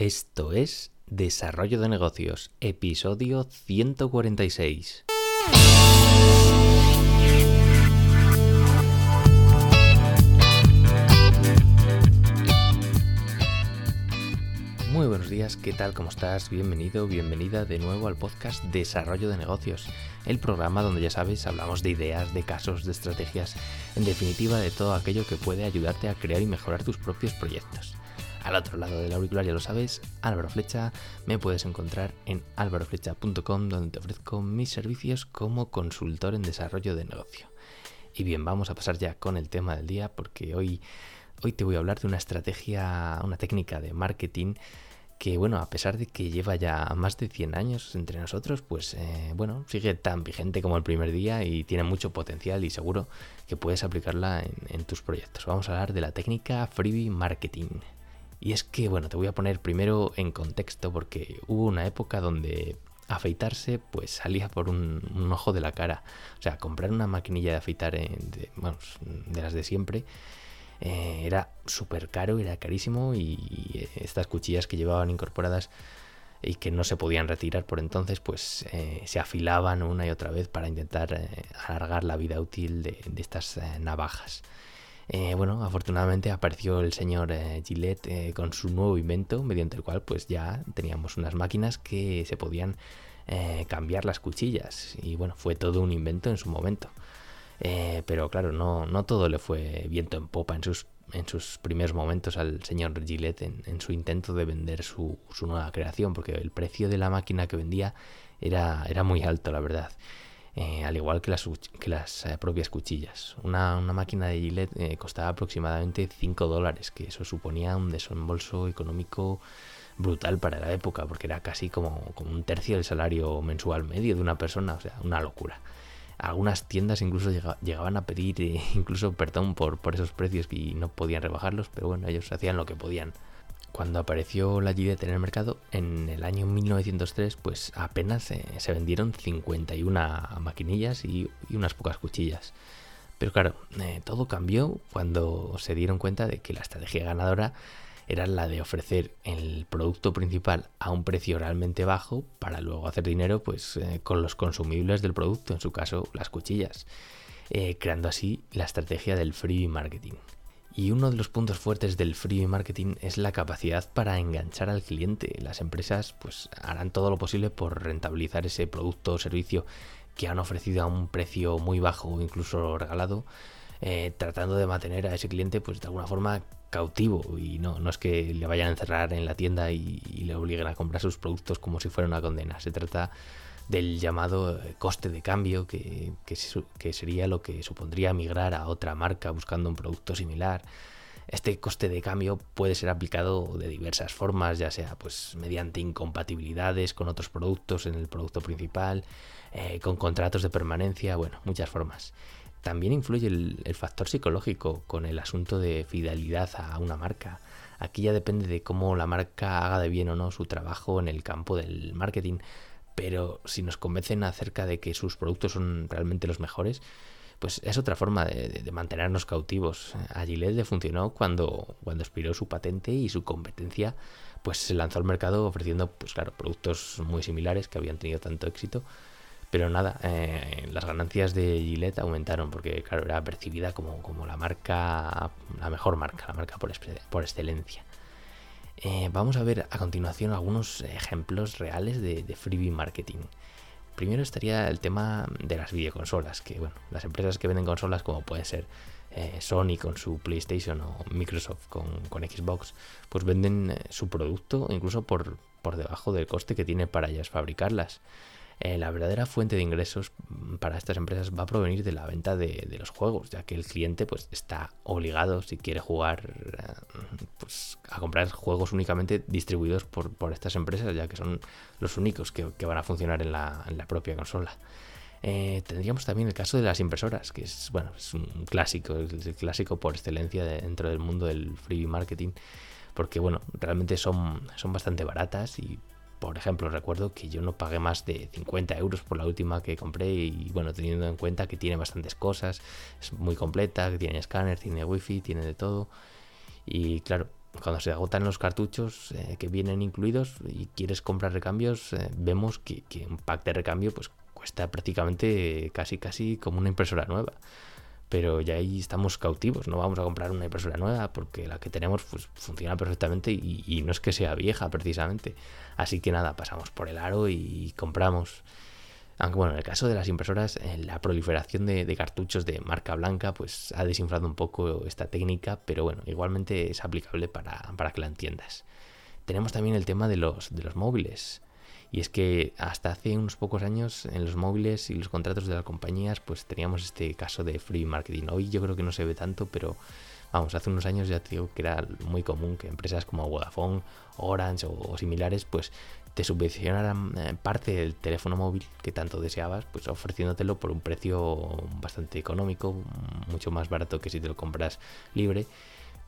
Esto es Desarrollo de Negocios, episodio 146. Muy buenos días, ¿qué tal? ¿Cómo estás? Bienvenido, bienvenida de nuevo al podcast Desarrollo de Negocios, el programa donde ya sabes, hablamos de ideas, de casos, de estrategias, en definitiva de todo aquello que puede ayudarte a crear y mejorar tus propios proyectos. Al otro lado del auricular ya lo sabes, Álvaro Flecha, me puedes encontrar en álvaroflecha.com donde te ofrezco mis servicios como consultor en desarrollo de negocio. Y bien, vamos a pasar ya con el tema del día porque hoy, hoy te voy a hablar de una estrategia, una técnica de marketing que bueno, a pesar de que lleva ya más de 100 años entre nosotros, pues eh, bueno, sigue tan vigente como el primer día y tiene mucho potencial y seguro que puedes aplicarla en, en tus proyectos. Vamos a hablar de la técnica freebie marketing. Y es que, bueno, te voy a poner primero en contexto porque hubo una época donde afeitarse pues salía por un, ojo de la cara. O sea, comprar una maquinilla de afeitar de, las de siempre eh, era súper caro, era carísimo y, estas cuchillas que llevaban incorporadas y que no se podían retirar por entonces, pues eh, se afilaban una y otra vez para intentar eh, alargar la vida útil de estas navajas. Eh, bueno, afortunadamente apareció el señor eh, Gillette eh, con su nuevo invento, mediante el cual pues ya teníamos unas máquinas que se podían cambiar las cuchillas. Y bueno, fue todo un invento en su momento. pero claro, no, todo le fue viento en popa en sus, primeros momentos al señor Gillette en, su intento de vender su, nueva creación, porque el precio de la máquina que vendía era muy alto, la verdad. Eh, al igual que las, que las eh, propias cuchillas. Una, máquina de Gillette eh, costaba aproximadamente 5 dólares, que eso suponía un desembolso económico brutal para la época, porque era casi como, como, un tercio del salario mensual medio de una persona, o sea, una locura. Algunas tiendas incluso llegaban a pedir incluso perdón por, por esos precios y no podían rebajarlos, pero bueno, ellos hacían lo que podían cuando apareció la Gillette en el mercado, en el año 1903, pues apenas se vendieron 51 maquinillas y, unas pocas cuchillas. Pero claro, eh, todo cambió cuando se dieron cuenta de que la estrategia ganadora era la de ofrecer el producto principal a un precio realmente bajo para luego hacer dinero pues eh, con los consumibles del producto, en su caso las cuchillas, eh, creando así la estrategia del free marketing. Y uno de los puntos fuertes del free marketing es la capacidad para enganchar al cliente. Las empresas pues harán todo lo posible por rentabilizar ese producto o servicio que han ofrecido a un precio muy bajo o incluso regalado, eh, tratando de mantener a ese cliente pues de alguna forma cautivo y no, no es que le vayan a encerrar en la tienda y, y le obliguen a comprar sus productos como si fuera una condena. Se trata del llamado coste de cambio, que, que, sería lo que supondría migrar a otra marca buscando un producto similar. Este coste de cambio puede ser aplicado de diversas formas, ya sea pues mediante incompatibilidades con otros productos en el producto principal, eh, con contratos de permanencia, bueno, muchas formas. También influye el, factor psicológico con el asunto de fidelidad a una marca. Aquí ya depende de cómo la marca haga de bien o no su trabajo en el campo del marketing pero si nos convencen acerca de que sus productos son realmente los mejores, pues es otra forma de, mantenernos cautivos. A Gillette le funcionó cuando, cuando expiró su patente y su competencia pues se lanzó al mercado ofreciendo pues claro productos muy similares que habían tenido tanto éxito pero nada eh, las ganancias de Gillette aumentaron porque claro era percibida como, como la marca la mejor marca la marca por, por excelencia eh, vamos a ver a continuación algunos ejemplos reales de, freebie marketing. Primero estaría el tema de las videoconsolas, que bueno, las empresas que venden consolas como pueden ser eh, Sony con su PlayStation o Microsoft con, Xbox, pues venden eh, su producto incluso por, por debajo del coste que tiene para ellas fabricarlas. Eh, la verdadera fuente de ingresos mm, para estas empresas va a provenir de la venta de, los juegos, ya que el cliente pues, está obligado, si quiere jugar, eh, pues, a comprar juegos únicamente distribuidos por, estas empresas, ya que son los únicos que, van a funcionar en la, propia consola. Eh, tendríamos también el caso de las impresoras, que es, bueno, es un clásico, es el clásico por excelencia dentro del mundo del free marketing, porque bueno, realmente son, son bastante baratas y por ejemplo, recuerdo que yo no pagué más de 50 euros por la última que compré y bueno, teniendo en cuenta que tiene bastantes cosas, es muy completa, tiene escáner, tiene wifi, tiene de todo. Y claro, cuando se agotan los cartuchos eh, que vienen incluidos y quieres comprar recambios, eh, vemos que, que, un pack de recambio pues cuesta prácticamente casi casi como una impresora nueva. Pero ya ahí estamos cautivos, no vamos a comprar una impresora nueva porque la que tenemos pues, funciona perfectamente y, no es que sea vieja precisamente. Así que nada, pasamos por el aro y compramos. Aunque bueno, en el caso de las impresoras, eh, la proliferación de, de, cartuchos de marca blanca pues ha desinflado un poco esta técnica, pero bueno, igualmente es aplicable para, para que la entiendas. Tenemos también el tema de los, de los móviles. Y es que hasta hace unos pocos años en los móviles y los contratos de las compañías pues teníamos este caso de free marketing. Hoy yo creo que no se ve tanto, pero vamos, hace unos años ya te digo que era muy común que empresas como Vodafone, Orange o, o similares pues te subvencionaran eh, parte del teléfono móvil que tanto deseabas, pues ofreciéndotelo por un precio bastante económico, mucho más barato que si te lo compras libre.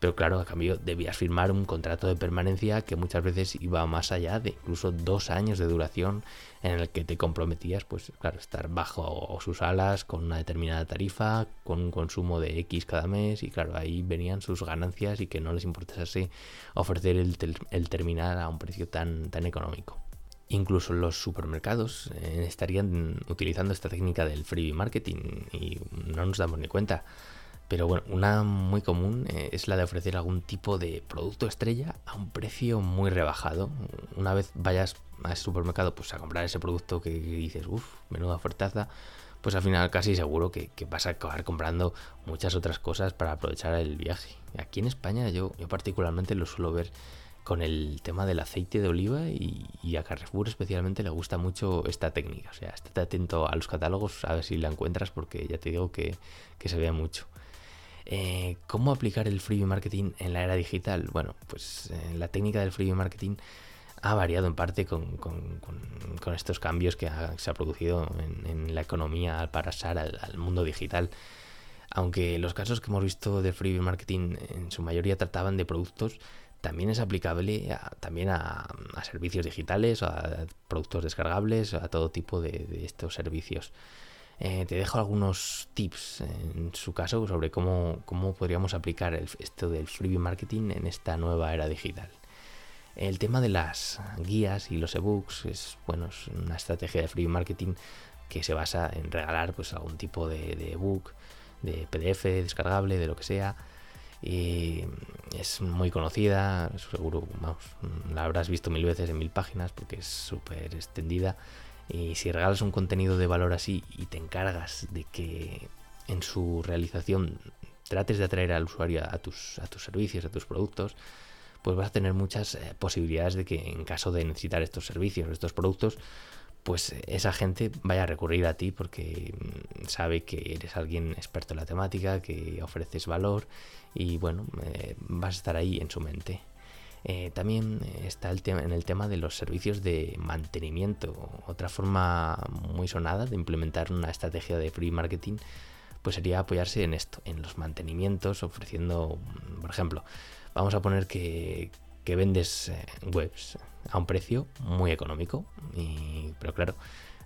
Pero claro, a cambio debías firmar un contrato de permanencia que muchas veces iba más allá de incluso dos años de duración en el que te comprometías, pues claro, estar bajo sus alas con una determinada tarifa, con un consumo de X cada mes y claro, ahí venían sus ganancias y que no les importase ofrecer el, terminal a un precio tan, tan económico. Incluso los supermercados eh, estarían utilizando esta técnica del free marketing y no nos damos ni cuenta. Pero bueno, una muy común eh, es la de ofrecer algún tipo de producto estrella a un precio muy rebajado. Una vez vayas al supermercado pues a comprar ese producto que, dices, uff, menuda ofertaza, pues al final casi seguro que, vas a acabar comprando muchas otras cosas para aprovechar el viaje. Aquí en España yo, particularmente lo suelo ver con el tema del aceite de oliva y, a Carrefour especialmente le gusta mucho esta técnica. O sea, estate atento a los catálogos a ver si la encuentras porque ya te digo que, que se ve mucho. Eh, ¿Cómo aplicar el freebie marketing en la era digital? Bueno, pues eh, la técnica del freebie marketing ha variado en parte con, estos cambios que se ha producido en, la economía al pasar al, mundo digital. Aunque los casos que hemos visto de freebie marketing en su mayoría trataban de productos, también es aplicable a, también a, servicios digitales, a productos descargables, a todo tipo de estos servicios. Eh, te dejo algunos tips en su caso sobre cómo, cómo podríamos aplicar esto del freebie marketing en esta nueva era digital. El tema de las guías y los ebooks es, bueno, es una estrategia de freebie marketing que se basa en regalar pues, algún tipo de, de ebook, de PDF descargable, de lo que sea. Y es muy conocida, seguro, vamos, la habrás visto mil veces en mil páginas porque es súper extendida y si regalas un contenido de valor así y te encargas de que en su realización trates de atraer al usuario a tus, a tus servicios, a tus productos, pues vas a tener muchas eh, posibilidades de que en caso de necesitar estos servicios, estos productos, pues esa gente vaya a recurrir a ti porque mm, sabe que eres alguien experto en la temática, que ofreces valor y bueno, eh, vas a estar ahí en su mente. Eh, también está el tema, en el tema de los servicios de mantenimiento. Otra forma muy sonada de implementar una estrategia de free marketing pues sería apoyarse en esto, en los mantenimientos, ofreciendo, por ejemplo, vamos a poner que, que vendes eh, webs a un precio muy económico, y, pero claro,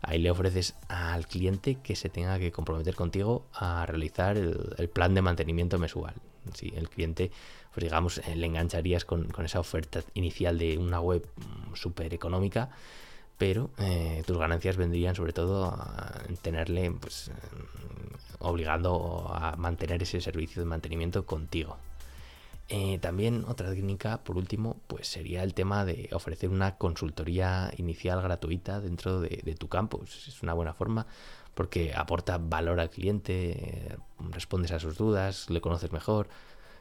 ahí le ofreces al cliente que se tenga que comprometer contigo a realizar el, el plan de mantenimiento mensual. Si el cliente pues digamos, eh, le engancharías con, esa oferta inicial de una web mm, súper económica, pero eh, tus ganancias vendrían sobre todo a tenerle, pues, eh, obligando a mantener ese servicio de mantenimiento contigo. Eh, también otra técnica, por último, pues sería el tema de ofrecer una consultoría inicial gratuita dentro de, de tu campus. Es una buena forma porque aporta valor al cliente, respondes a sus dudas, le conoces mejor,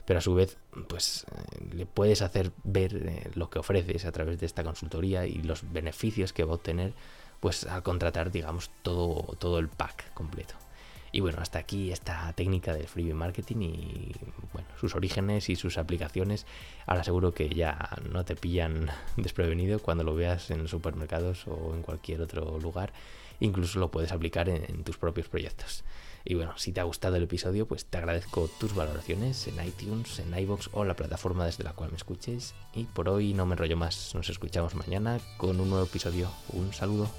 pero a su vez pues eh, le puedes hacer ver eh, lo que ofreces a través de esta consultoría y los beneficios que va a obtener pues al contratar digamos todo, todo el pack completo. Y bueno, hasta aquí esta técnica del freebie marketing y bueno, sus orígenes y sus aplicaciones. Ahora seguro que ya no te pillan desprevenido cuando lo veas en supermercados o en cualquier otro lugar. Incluso lo puedes aplicar en, en tus propios proyectos. Y bueno, si te ha gustado el episodio, pues te agradezco tus valoraciones en iTunes, en iBox o la plataforma desde la cual me escuches. Y por hoy no me enrollo más, nos escuchamos mañana con un nuevo episodio. Un saludo.